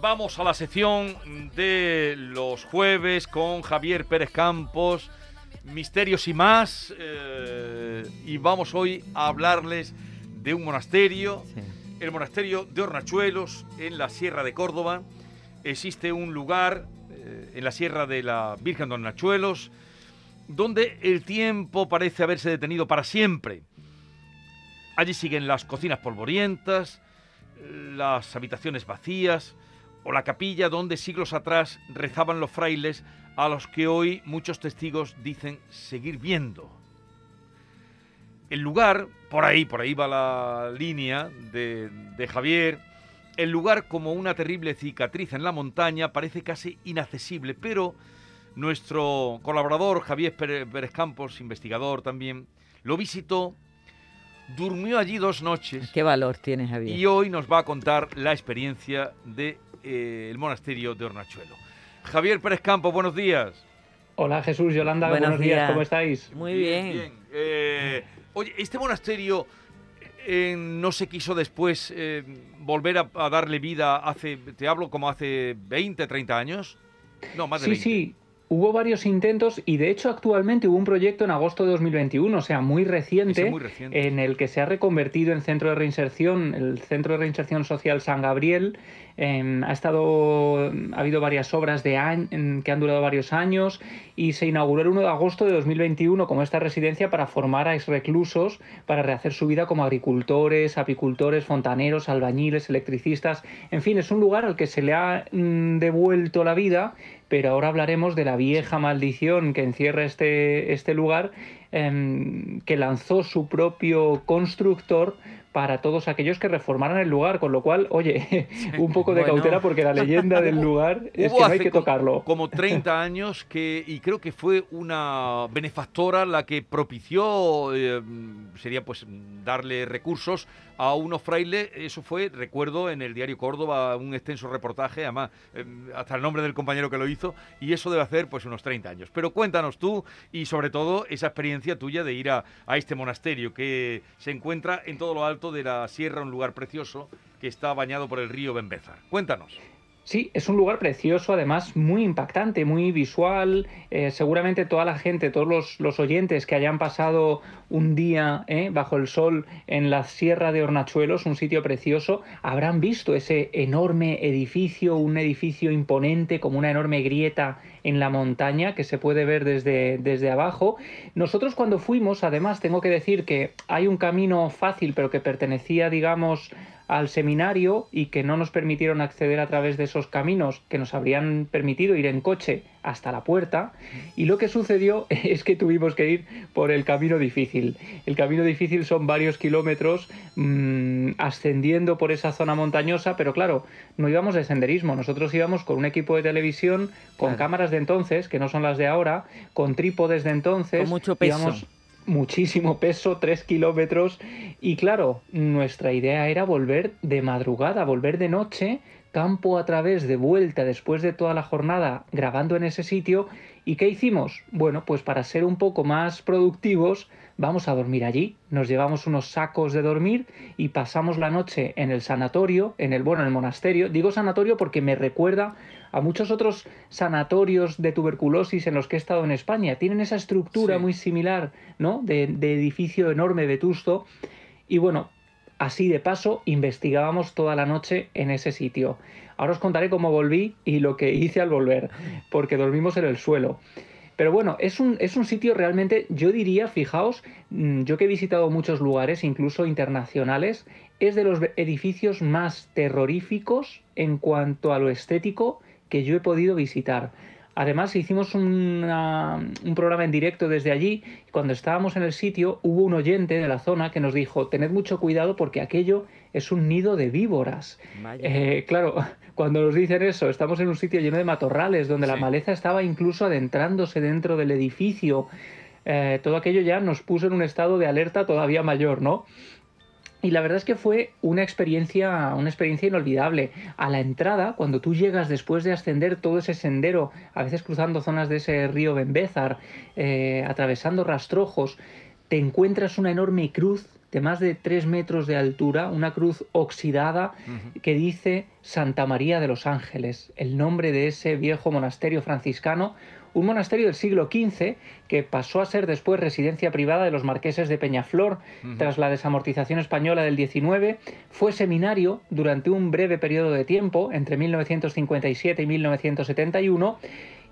vamos a la sección de los jueves con Javier Pérez Campos, Misterios y más. eh, y vamos hoy a hablarles de un monasterio, Sí. el monasterio de Hornachuelos, en la Sierra de Córdoba. Existe un lugar eh, en la Sierra de la Virgen de Hornachuelos donde el tiempo parece haberse detenido para siempre. Allí siguen las cocinas polvorientas, las habitaciones vacías o la capilla donde siglos atrás rezaban los frailes a los que hoy muchos testigos dicen seguir viendo. El lugar, por ahí, por ahí va la línea de, de Javier, el lugar como una terrible cicatriz en la montaña parece casi inaccesible, pero nuestro colaborador Javier Pérez Campos, investigador también, lo visitó, durmió allí dos noches ¿Qué valor tienes, Javier? y hoy nos va a contar la experiencia del de, el monasterio de Hornachuelo. Javier Pérez Campos, buenos días. Hola Jesús, Yolanda, Buenos buenos, días. días. ¿cómo estáis? Muy bien. Eh, oye, este monasterio eh, no se quiso después eh, volver a, a darle vida hace, te hablo como hace 20, 30 años. No, más de Sí, 20. sí, hubo varios intentos y de hecho actualmente hubo un proyecto en agosto de 2021, o sea, muy reciente, muy reciente. en el que se ha reconvertido en centro de reinserción, el Centro de Reinserción Social San Gabriel. Eh, ha estado, ha habido varias obras de en- que han durado varios años y se inauguró el 1 de agosto de 2021 como esta residencia para formar a exreclusos para rehacer su vida como agricultores, apicultores, fontaneros, albañiles, electricistas. En fin, es un lugar al que se le ha mm, devuelto la vida, pero ahora hablaremos de la vieja maldición que encierra este, este lugar, em, que lanzó su propio constructor para todos aquellos que reformaran el lugar, con lo cual, oye, un poco de Bueno. cautela porque la leyenda del lugar es Hubo que no hay que como- tocarlo. Como 30 años que, y creo que fue una benefactora la que propició, eh, sería pues darle recursos a unos frailes. Eso fue, recuerdo, en el diario Córdoba, un extenso reportaje, además, eh, hasta el nombre del compañero que lo hizo, y eso debe hacer pues unos 30 años. Pero cuéntanos tú y sobre todo esa experiencia tuya de ir a, a este monasterio que se encuentra en todo lo alto de la sierra, un lugar precioso que está bañado por el río Benbézar. Cuéntanos. Sí, es un lugar precioso, además muy impactante, muy visual. Eh, seguramente toda la gente, todos los, oyentes que hayan pasado un día eh, bajo el sol en la Sierra de Hornachuelos, un sitio precioso, habrán visto ese enorme edificio, un edificio imponente, como una enorme grieta en la montaña que se puede ver desde, desde abajo. Nosotros cuando fuimos, además, tengo que decir que hay un camino fácil, pero que pertenecía, digamos, al seminario y que no nos permitieron acceder a través de esos caminos que nos habrían permitido ir en coche hasta la puerta y lo que sucedió es que tuvimos que ir por el camino difícil. El camino difícil son varios kilómetros mmm, ascendiendo por esa zona montañosa, pero claro, no íbamos de senderismo, nosotros íbamos con un equipo de televisión, con Claro. cámaras de entonces, que no son las de ahora, con trípodes de entonces. Con mucho peso. íbamos muchísimo peso, tres kilómetros. Y claro, nuestra idea era volver de madrugada, volver de noche, campo a través de vuelta después de toda la jornada grabando en ese sitio. ¿Y qué hicimos? Bueno, pues para ser un poco más productivos, vamos a dormir allí. Nos llevamos unos sacos de dormir y pasamos la noche en el sanatorio, en el bueno, en el monasterio. Digo sanatorio porque me recuerda a muchos otros sanatorios de tuberculosis en los que he estado en España. Tienen esa estructura Sí. muy similar, ¿no? De, de edificio enorme, vetusto. Y bueno, así de paso investigábamos toda la noche en ese sitio. Ahora os contaré cómo volví y lo que hice al volver, porque dormimos en el suelo. Pero bueno, es un, es un sitio realmente, yo diría, fijaos, mm, yo que he visitado muchos lugares, incluso internacionales, es de los edificios más terroríficos en cuanto a lo estético que yo he podido visitar. Además, hicimos una- un programa en directo desde allí. y Cuando estábamos en el sitio, hubo un oyente de la zona que nos dijo: Tened mucho cuidado porque aquello es un nido de víboras. Eh, claro, cuando nos dicen eso, estamos en un sitio lleno de matorrales, donde la maleza estaba incluso adentrándose dentro del edificio. Eh, todo aquello ya nos puso en un estado de alerta todavía mayor, ¿no? Y la verdad es que fue una experiencia, una experiencia inolvidable. A la entrada, cuando tú llegas después de ascender todo ese sendero, a veces cruzando zonas de ese río Benbézar, eh, atravesando rastrojos, te encuentras una enorme cruz de más de 3 metros de altura, una cruz oxidada que dice Santa María de los Ángeles, el nombre de ese viejo monasterio franciscano, un monasterio del siglo XV que pasó a ser después residencia privada de los marqueses de Peñaflor tras la desamortización española del XIX, fue seminario durante un breve periodo de tiempo, entre 1957 y 1971,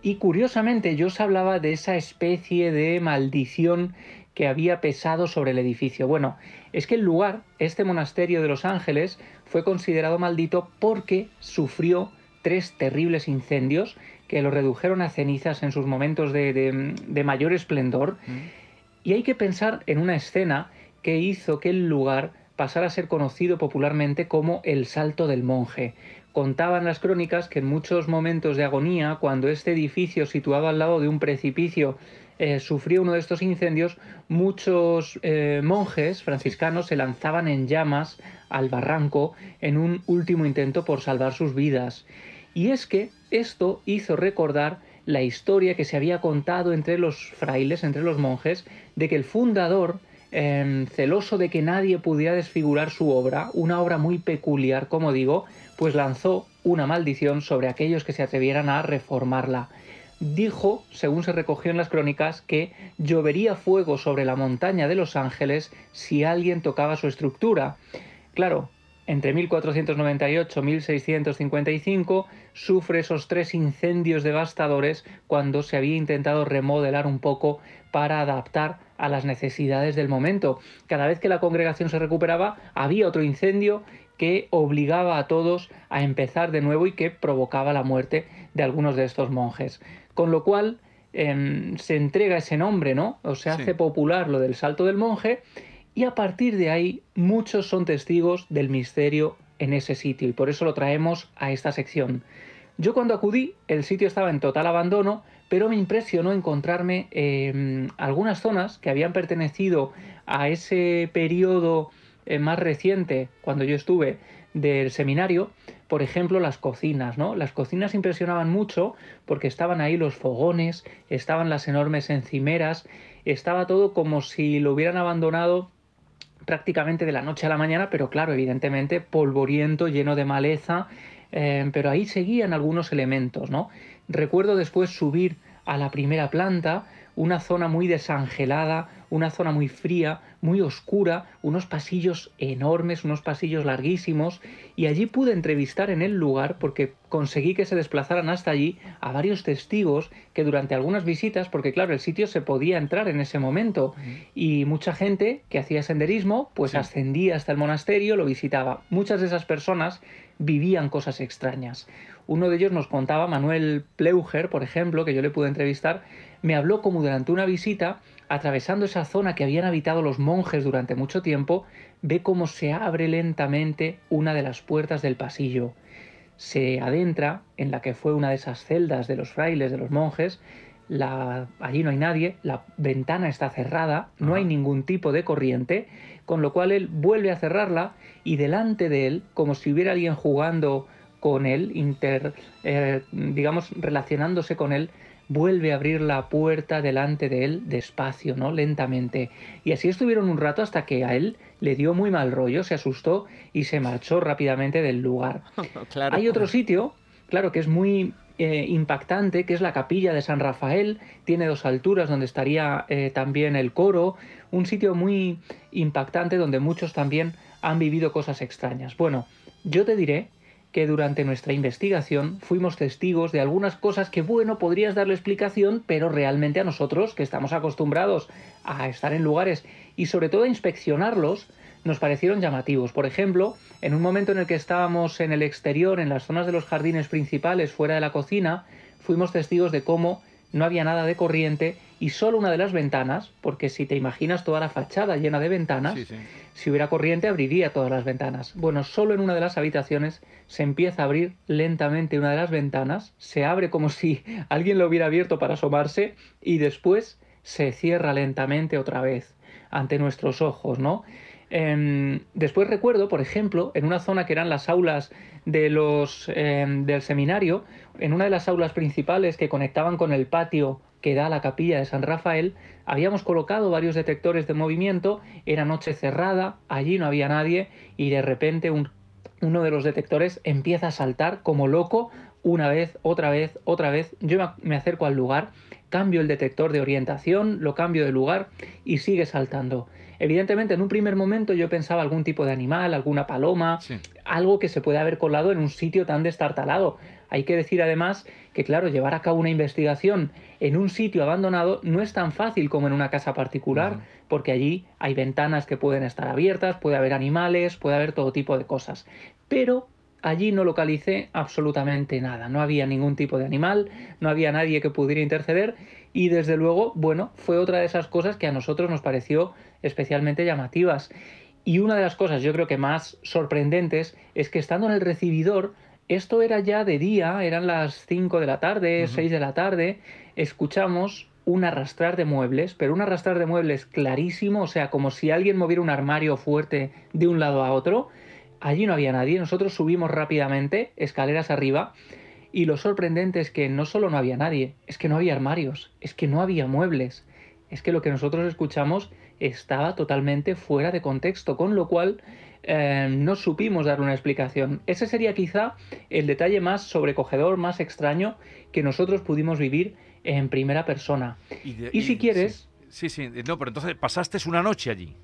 y curiosamente yo os hablaba de esa especie de maldición que había pesado sobre el edificio. Bueno, es que el lugar, este monasterio de los ángeles, fue considerado maldito porque sufrió tres terribles incendios que lo redujeron a cenizas en sus momentos de, mayor esplendor. Mm. Y hay que pensar en una escena que hizo que el lugar pasara a ser conocido popularmente como el Salto del Monje. Contaban las crónicas que en muchos momentos de agonía, cuando este edificio situado al lado de un precipicio eh, sufrió uno de estos incendios, muchos eh, monjes franciscanos se lanzaban en llamas al barranco en un último intento por salvar sus vidas. Y es que esto hizo recordar la historia que se había contado entre los frailes, entre los monjes, de que el fundador, em, celoso de que nadie pudiera desfigurar su obra, una obra muy peculiar, como digo, pues lanzó una maldición sobre aquellos que se atrevieran a reformarla dijo, según se recogió en las crónicas, que llovería fuego sobre la montaña de los ángeles si alguien tocaba su estructura. Claro, entre 1498 y 1655 sufre esos tres incendios devastadores cuando se había intentado remodelar un poco para adaptar a las necesidades del momento. Cada vez que la congregación se recuperaba, había otro incendio que obligaba a todos a empezar de nuevo y que provocaba la muerte de algunos de estos monjes. Con lo cual em, se entrega ese nombre, ¿no? O se hace popular lo del salto del monje y a partir de ahí muchos son testigos del misterio en ese sitio y por eso lo traemos a esta sección. Yo cuando acudí el sitio estaba en total abandono, pero me impresionó encontrarme em, algunas zonas que habían pertenecido a ese periodo eh, más reciente, cuando yo estuve, del seminario, por ejemplo, las cocinas, ¿no? Las cocinas impresionaban mucho porque estaban ahí los fogones, estaban las enormes encimeras, estaba todo como si lo hubieran abandonado prácticamente de la noche a la mañana, pero claro, evidentemente polvoriento, lleno de maleza, eh, pero ahí seguían algunos elementos, ¿no? Recuerdo después subir a la primera planta, una zona muy desangelada, una zona muy fría, muy oscura, unos pasillos enormes, unos pasillos larguísimos, y allí pude entrevistar en el lugar, porque conseguí que se desplazaran hasta allí, a varios testigos que durante algunas visitas, porque claro, el sitio se podía entrar en ese momento, y mucha gente que hacía senderismo, pues ascendía hasta el monasterio, lo visitaba. Muchas de esas personas vivían cosas extrañas. Uno de ellos nos contaba, Manuel Pleuger, por ejemplo, que yo le pude entrevistar, me habló como durante una visita atravesando esa zona que habían habitado los monjes durante mucho tiempo, ve cómo se abre lentamente una de las puertas del pasillo. Se adentra en la que fue una de esas celdas de los frailes, de los monjes, la, allí no hay nadie, la ventana está cerrada, no hay ningún tipo de corriente, con lo cual él vuelve a cerrarla y delante de él, como si hubiera alguien jugando con él, inter, eh, digamos, relacionándose con él, vuelve a abrir la puerta delante de él despacio, ¿no? Lentamente. Y así estuvieron un rato hasta que a él le dio muy mal rollo, se asustó y se marchó rápidamente del lugar. Hay otro sitio, claro, que es muy eh, impactante, que es la capilla de San Rafael. Tiene dos alturas donde estaría eh, también el coro. Un sitio muy impactante donde muchos también han vivido cosas extrañas. Bueno, yo te diré que durante nuestra investigación fuimos testigos de algunas cosas que, bueno, podrías darle explicación, pero realmente a nosotros, que estamos acostumbrados a estar en lugares y sobre todo a inspeccionarlos, nos parecieron llamativos. Por ejemplo, en un momento en el que estábamos en el exterior, en las zonas de los jardines principales, fuera de la cocina, fuimos testigos de cómo no había nada de corriente y solo una de las ventanas, porque si te imaginas toda la fachada llena de ventanas, si hubiera corriente abriría todas las ventanas. Bueno, solo en una de las habitaciones se empieza a abrir lentamente una de las ventanas, se abre como si alguien lo hubiera abierto para asomarse y después se cierra lentamente otra vez ante nuestros ojos, ¿no? Em, después recuerdo, por ejemplo, en una zona que eran las aulas de los, em, del seminario, en una de las aulas principales que conectaban con el patio que da a la capilla de San Rafael, habíamos colocado varios detectores de movimiento, era noche cerrada, allí no había nadie y de repente uno de los detectores empieza a saltar como loco una vez, otra vez, otra vez. Yo me acerco al lugar, cambio el detector de orientación, lo cambio de lugar y sigue saltando. Evidentemente, en un primer momento yo pensaba algún tipo de animal, alguna paloma, algo que se puede haber colado en un sitio tan destartalado. Hay que decir además que, claro, llevar a cabo una investigación en un sitio abandonado no es tan fácil como en una casa particular, porque allí hay ventanas que pueden estar abiertas, puede haber animales, puede haber todo tipo de cosas. Pero allí no localicé absolutamente nada, no había ningún tipo de animal, no había nadie que pudiera interceder y desde luego, bueno, fue otra de esas cosas que a nosotros nos pareció especialmente llamativas. Y una de las cosas yo creo que más sorprendentes es que estando en el recibidor esto era ya de día, eran las 5 de la tarde, 6 de la tarde, escuchamos un arrastrar de muebles, pero un arrastrar de muebles clarísimo, o sea, como si alguien moviera un armario fuerte de un lado a otro. Allí no había nadie, nosotros subimos rápidamente, escaleras arriba, y lo sorprendente es que no solo no había nadie, es que no había armarios, es que no había muebles, es que lo que nosotros escuchamos estaba totalmente fuera de contexto, con lo cual eh, no supimos dar una explicación. Ese sería quizá el detalle más sobrecogedor, más extraño que nosotros pudimos vivir en primera persona. Y, si quieres... Sí, sí, no, pero entonces pasaste una noche allí.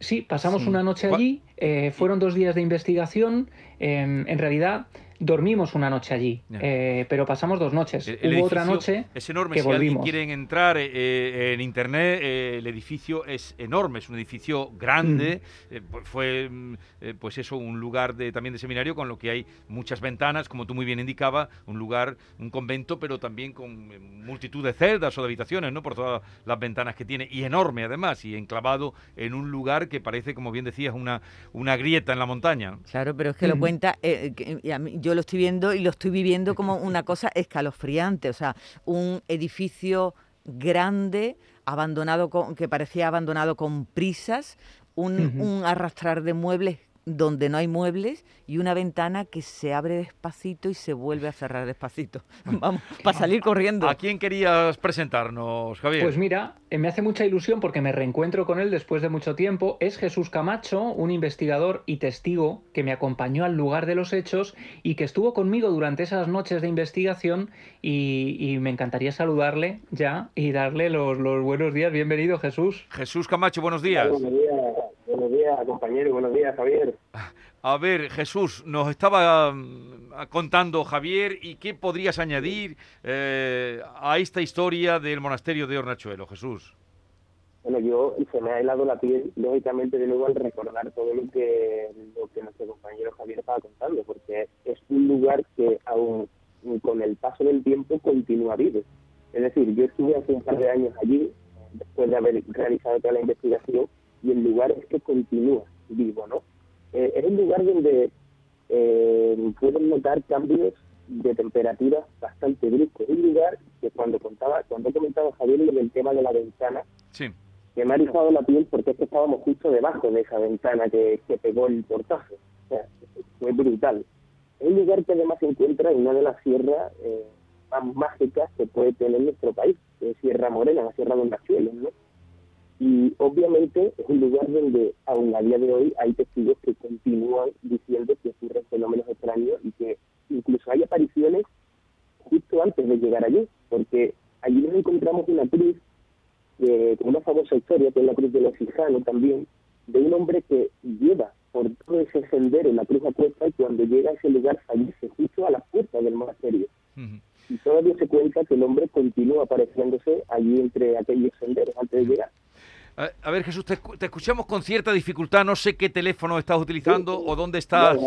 Sí, pasamos una noche allí, eh, fueron dos días de investigación, em, en realidad dormimos una noche allí, eh, pero pasamos dos noches. Hubo otra noche es enorme. si alguien quieren entrar eh, eh, en internet, el edificio es enorme, es un edificio grande. Mm. Pues fue, mm, pues eso, un lugar de, también de seminario con lo que hay muchas ventanas, como tú muy bien indicaba, un lugar, un convento, pero también con multitud de celdas o de habitaciones, ¿no? Por todas las ventanas que tiene y enorme además y enclavado en un lugar que parece, como bien decías, una una grieta en la montaña. Claro, pero es que lo cuenta. a yo lo estoy viendo y lo estoy viviendo como una cosa escalofriante, o sea, un edificio grande, abandonado con, que parecía abandonado con prisas, un, un arrastrar de muebles donde no hay muebles y una ventana que se abre despacito y se vuelve a cerrar despacito. Vamos, para salir corriendo. ¿A quién querías presentarnos, Javier? Pues mira, eh, me hace mucha ilusión porque me reencuentro con él después de mucho tiempo. Es Jesús Camacho, un investigador y testigo que me acompañó al lugar de los hechos y que estuvo conmigo durante esas noches de investigación y, me encantaría saludarle ya y darle los, los buenos días. Bienvenido, Jesús. Jesús Camacho, buenos días. Buenos días. Días, compañero. Buenos días, Javier. A ver, Jesús, nos estaba mm, contando Javier y qué podrías añadir eh, a esta historia del monasterio de Hornachuelo, Jesús. Bueno, yo se me ha helado la piel, lógicamente, de nuevo al recordar todo lo que, lo que nuestro compañero Javier estaba contando, porque es un lugar que aún con el paso del tiempo continúa vivo. Es decir, yo estuve hace un par de años allí, después de haber realizado toda la investigación, y el lugar es que continúa vivo, ¿no? Eh, es un lugar donde eh, pueden notar cambios de temperatura bastante bruscos. Es un lugar que cuando contaba, cuando he comentado Javier el tema de la ventana, sí. que me ha rizado la piel porque es que estábamos justo debajo de esa ventana que, que pegó el portazo. O sea, fue brutal. Es un lugar que además se encuentra en una de las sierras eh, más mágicas que puede tener nuestro país, que es Sierra Morena, la Sierra de Hondachuelos, ¿no? Y obviamente es un lugar donde aún a día de hoy hay testigos que continúan diciendo que ocurren fenómenos extraños y que incluso hay apariciones justo antes de llegar allí, porque allí nos encontramos una cruz, eh, con una famosa historia, que es la cruz de los Fijanos también, de un hombre que lleva por todo ese sendero la cruz apuesta y cuando llega a ese lugar fallece justo a la puerta del monasterio. Y todavía se cuenta que el hombre continúa apareciéndose allí entre aquellos senderos antes de llegar. A, ver, Jesús, te, escuchamos con cierta dificultad. No sé qué teléfono estás utilizando o dónde estás.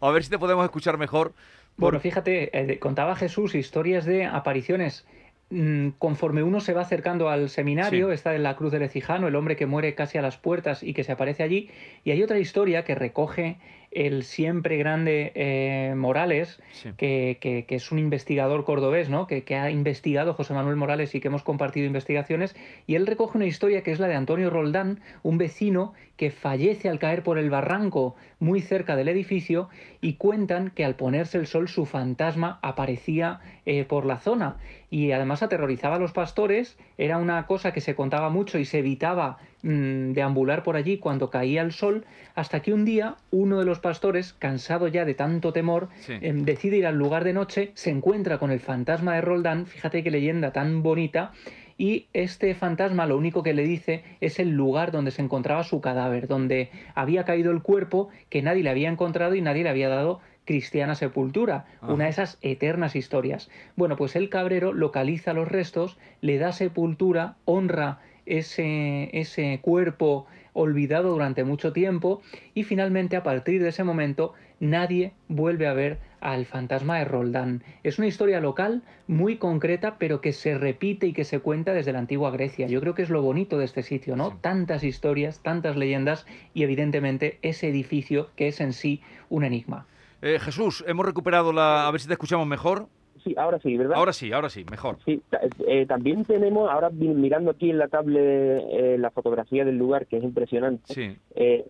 a ver si te podemos escuchar mejor. Bueno, fíjate, eh, contaba Jesús historias de apariciones mm, conforme uno se va acercando al seminario, está en la Cruz del Ecijano, el hombre que muere casi a las puertas y que se aparece allí, y hay otra historia que recoge el siempre grande eh, Morales, que, es un investigador cordobés, ¿no? Que, que, ha investigado José Manuel Morales y que hemos compartido investigaciones, y él recoge una historia que es la de Antonio Roldán, un vecino que fallece al caer por el barranco muy cerca del edificio y cuentan que al ponerse el sol su fantasma aparecía eh, por la zona y además aterrorizaba a los pastores, era una cosa que se contaba mucho y se evitaba mm, deambular por allí cuando caía el sol, hasta que un día uno de los pastores, cansado ya de tanto temor, em, decide ir al lugar de noche, se encuentra con el fantasma de Roldán, fíjate qué leyenda tan bonita, y este fantasma lo único que le dice es el lugar donde se encontraba su cadáver, donde había caído el cuerpo que nadie le había encontrado y nadie le había dado cristiana sepultura, una de esas eternas historias. Bueno, pues el cabrero localiza los restos, le da sepultura, honra ese, ese cuerpo olvidado durante mucho tiempo y finalmente a partir de ese momento nadie vuelve a ver al fantasma de Roldán. Es una historia local muy concreta pero que se repite y que se cuenta desde la antigua Grecia. Yo creo que es lo bonito de este sitio, ¿no? Tantas historias, tantas leyendas y evidentemente ese edificio que es en sí un enigma. Eh, Jesús, hemos recuperado la... A ver si te escuchamos mejor. Sí, ahora sí, ¿verdad? Ahora sí, ahora sí, mejor. Sí, eh, también tenemos, ahora mirando aquí en la tablet eh, la fotografía del lugar, que es impresionante, sí.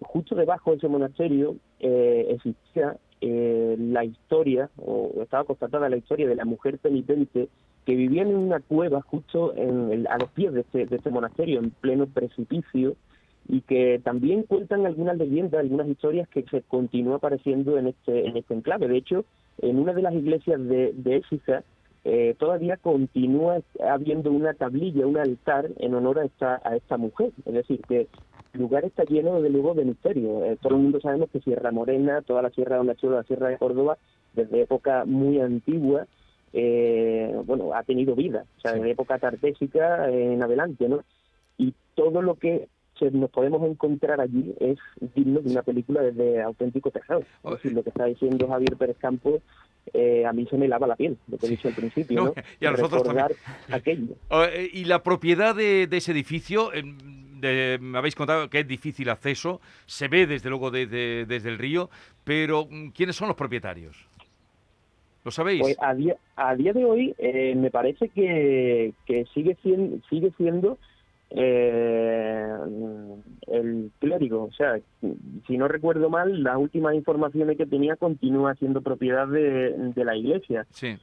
justo debajo de ese monasterio existía la historia, o estaba constatada la historia de la mujer penitente que vivía en una cueva justo en, a los pies de este, de este monasterio, en pleno precipicio, y que también cuentan algunas leyendas, algunas historias que se continúa apareciendo en este, en este enclave. De hecho, en una de las iglesias de, de eh, todavía continúa habiendo una tablilla, un altar en honor a esta, a esta mujer. Es decir, que el lugar está lleno, de luego, de misterio. Eh, todo el mundo sabemos que Sierra Morena, toda la Sierra de la Sierra de Córdoba, desde época muy antigua, eh, bueno, ha tenido vida, o sea, desde época tartésica en adelante, ¿no? Y todo lo que nos podemos encontrar allí es digno de una película desde auténtico terror. lo que está diciendo Javier Pérez Campos eh, a mí se me lava la piel, lo que he dicho al principio, ¿no? Y a nosotros también. aquello. Oh, eh, y la propiedad de, ese edificio, de, me habéis contado que es difícil acceso, se ve desde luego desde, desde el río, pero mm, ¿quiénes son los propietarios? ¿Lo sabéis? Pues a día, a día de hoy eh, me parece que, que sigue, siendo, sigue siendo eh, el clérigo. O sea, si no recuerdo mal, las últimas informaciones que tenía continúa siendo propiedad de, la iglesia. Sí.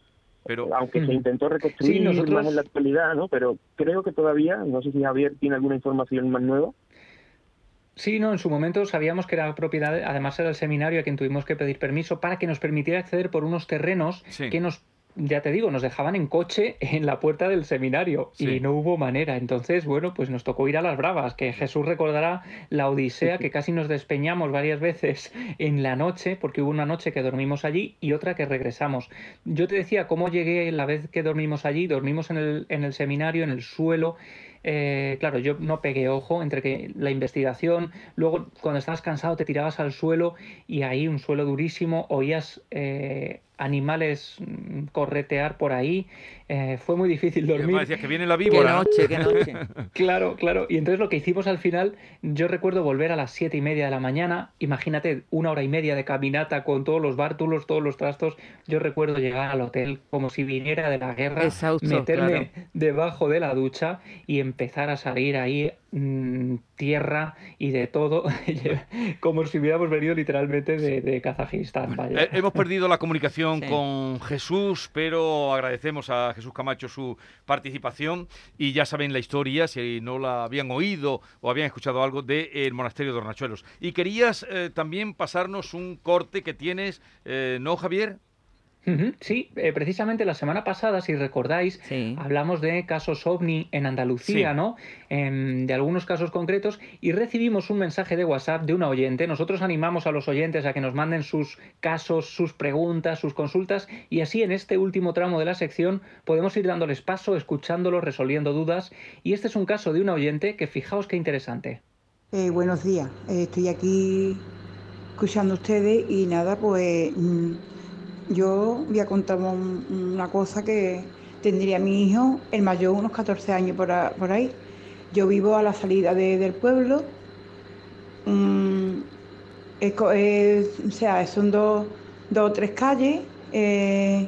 Pero... Aunque se intentó reconstruir más en la actualidad, ¿no? Pero creo que todavía, no sé si Javier tiene alguna información más nueva. Sí, no, en su momento sabíamos que era propiedad, además era el seminario a quien tuvimos que pedir permiso para que nos permitiera acceder por unos terrenos que nos ya te digo, nos dejaban en coche en la puerta del seminario y no hubo manera. Entonces, bueno, pues nos tocó ir a las bravas, que Jesús recordará la odisea que casi nos despeñamos varias veces en la noche, porque hubo una noche que dormimos allí y otra que regresamos. Yo te decía cómo llegué la vez que dormimos allí, dormimos en el, en el seminario, en el suelo, eh, claro, yo no pegué ojo entre que la investigación, luego cuando estabas cansado te tirabas al suelo y ahí un suelo durísimo, oías eh, animales mm, corretear por ahí. Eh, fue muy difícil dormir. decías que viene la víbora. Qué noche, qué noche. claro, claro. Y entonces lo que hicimos al final, yo recuerdo volver a las siete y media de la mañana. Imagínate una hora y media de caminata con todos los bártulos, todos los trastos. Yo recuerdo llegar al hotel como si viniera de la guerra, meterme debajo de la ducha y empezar a salir ahí Mm, tierra y de todo, como si hubiéramos venido literalmente de, Kazajistán. Eh, hemos perdido la comunicación con Jesús, pero agradecemos a Jesús Camacho su participación y ya saben la historia, si no la habían oído o habían escuchado algo, del monasterio de Hornachuelos. Y querías eh, también pasarnos un corte que tienes, eh, ¿no, Javier? Sí, eh, precisamente la semana pasada, si recordáis, hablamos de casos ovni en Andalucía, ¿no? Em, de algunos casos concretos y recibimos un mensaje de WhatsApp de una oyente. Nosotros animamos a los oyentes a que nos manden sus casos, sus preguntas, sus consultas y así en este último tramo de la sección podemos ir dándoles paso, escuchándolos, resolviendo dudas. Y este es un caso de una oyente que fijaos qué interesante. Eh, buenos días, eh, estoy aquí escuchando a ustedes y nada, pues mm, yo voy a contar una cosa que tendría mi hijo, el mayor, unos 14 años por, ahí. Yo vivo a la salida del pueblo. Mm, o sea, son dos, dos o tres calles. Eh,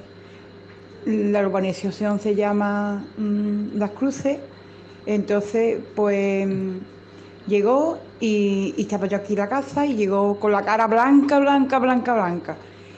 la urbanización se llama mm, Las Cruces. Entonces, pues llegó y, y, estaba yo aquí en la casa y llegó con la cara blanca, blanca, blanca, blanca.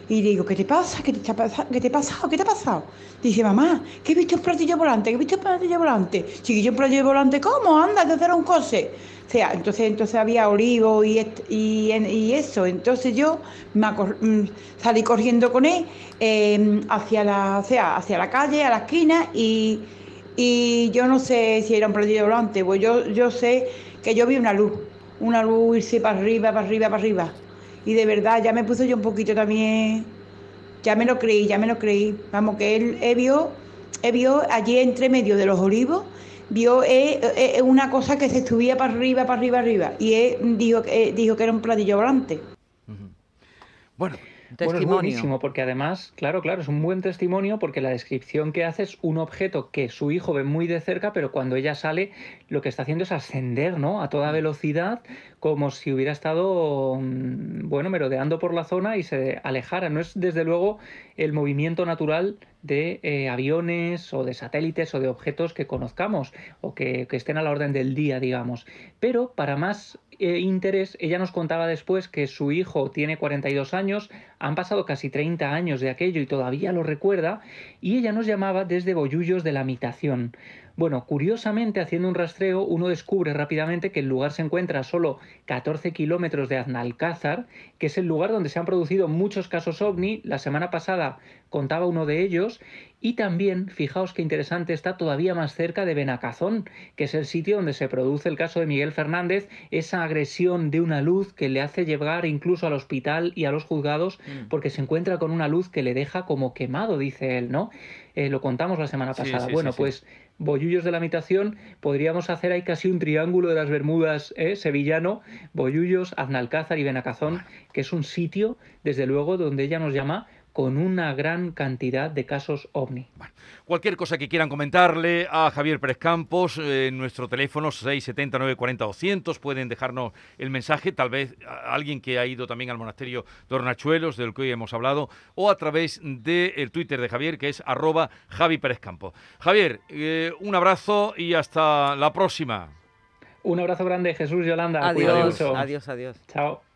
Y digo, ¿qué te pasa? ¿Qué te, ¿Qué te ha pasado? ¿Qué te ha pasado? Dice, mamá, que he visto un platillo volante, que he visto un platillo volante. Chiquillo, un platillo volante, ¿cómo? Anda, que hacer un cose. O sea, entonces, entonces había olivo y, y, eso. Entonces yo me mm, salí corriendo con él em, hacia, la, o sea, hacia la calle, a la esquina, y, y yo no sé si era un platillo volante, pues yo, yo sé que yo vi una luz, una luz irse para arriba, para arriba, para arriba. Y de verdad, ya me puso yo un poquito también, ya me lo creí, ya me lo creí. Vamos, que él, vio, vio allí entre medio de los olivos vio eh, eh, eh, una cosa que se subía para arriba, para arriba, arriba. Y él dijo, dijo que era un platillo volante. Bueno, bueno, es buenísimo porque además, claro, claro, es un buen testimonio porque la descripción que hace es un objeto que su hijo ve muy de cerca, pero cuando ella sale lo que está haciendo es ascender, ¿no? A toda velocidad, como si hubiera estado, mm, bueno, merodeando por la zona y se alejara. No es desde luego el movimiento natural de eh, aviones o de satélites o de objetos que conozcamos o que, que estén a la orden del día, digamos. Pero para más eh, interés, ella nos contaba después que su hijo tiene 42 años, han pasado casi 30 años de aquello y todavía lo recuerda, y ella nos llamaba desde Bollullos de la Mitación. Bueno, curiosamente, haciendo un rastreo, uno descubre rápidamente que el lugar se encuentra a solo 14 kilómetros de Aznalcázar, que es el lugar donde se han producido muchos casos ovni. La semana pasada contaba uno de ellos. Y también, fijaos qué interesante, está todavía más cerca de Benacazón, que es el sitio donde se produce el caso de Miguel Fernández, esa agresión de una luz que le hace llegar incluso al hospital y a los juzgados, mm. porque se encuentra con una luz que le deja como quemado, dice él, ¿no? Eh, lo contamos la semana pasada. bueno, pues Bollullos de la Mitación, podríamos hacer ahí casi un triángulo de las Bermudas ¿eh? sevillano, Bollullos, Aznalcázar y Benacazón, que es un sitio, desde luego, donde ella nos llama con una gran cantidad de casos ovni. cualquier cosa que quieran comentarle a Javier Pérez Campos, eh, en nuestro teléfono 679 40 200, pueden dejarnos el mensaje, tal vez alguien que ha ido también al monasterio de Hornachuelos, del que hoy hemos hablado, o a través del Twitter de Javier, que es arroba Javi Pérez Campos. Javier, eh, un abrazo y hasta la próxima. Un abrazo grande, Jesús Yolanda. Adiós, adiós, adiós. Chao.